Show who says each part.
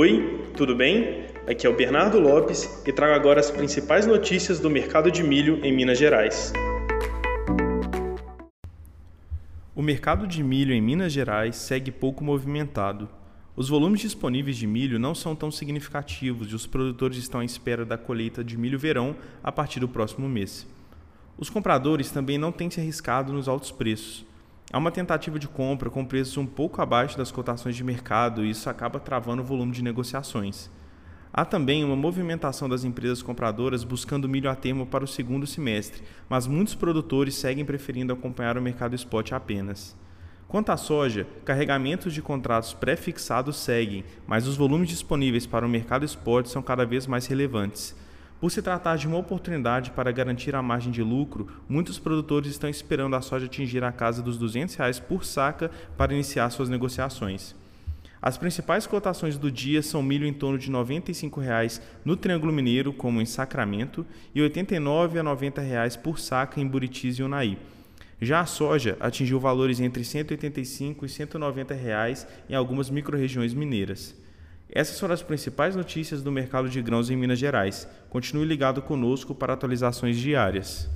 Speaker 1: Oi, tudo bem? Aqui é o Bernardo Lopes e trago agora as principais notícias do mercado de milho em Minas Gerais. O mercado de milho em Minas Gerais segue pouco movimentado. Os volumes disponíveis de milho não são tão significativos e os produtores estão à espera da colheita de milho verão a partir do próximo mês. Os compradores também não têm se arriscado nos altos preços. Há uma tentativa de compra com preços um pouco abaixo das cotações de mercado e isso acaba travando o volume de negociações. Há também uma movimentação das empresas compradoras buscando milho a termo para o segundo semestre, mas muitos produtores seguem preferindo acompanhar o mercado spot apenas. Quanto à soja, carregamentos de contratos pré-fixados seguem, mas os volumes disponíveis para o mercado spot são cada vez mais relevantes. Por se tratar de uma oportunidade para garantir a margem de lucro, muitos produtores estão esperando a soja atingir a casa dos 200 reais por saca para iniciar suas negociações. As principais cotações do dia são milho em torno de 95 reais no Triângulo Mineiro, como em Sacramento, e R$ 89 a 90 reais por saca em Buritis e Unaí. Já a soja atingiu valores entre R$ 185 e 190 reais em algumas microrregiões mineiras. Essas foram as principais notícias do mercado de grãos em Minas Gerais. Continue ligado conosco para atualizações diárias.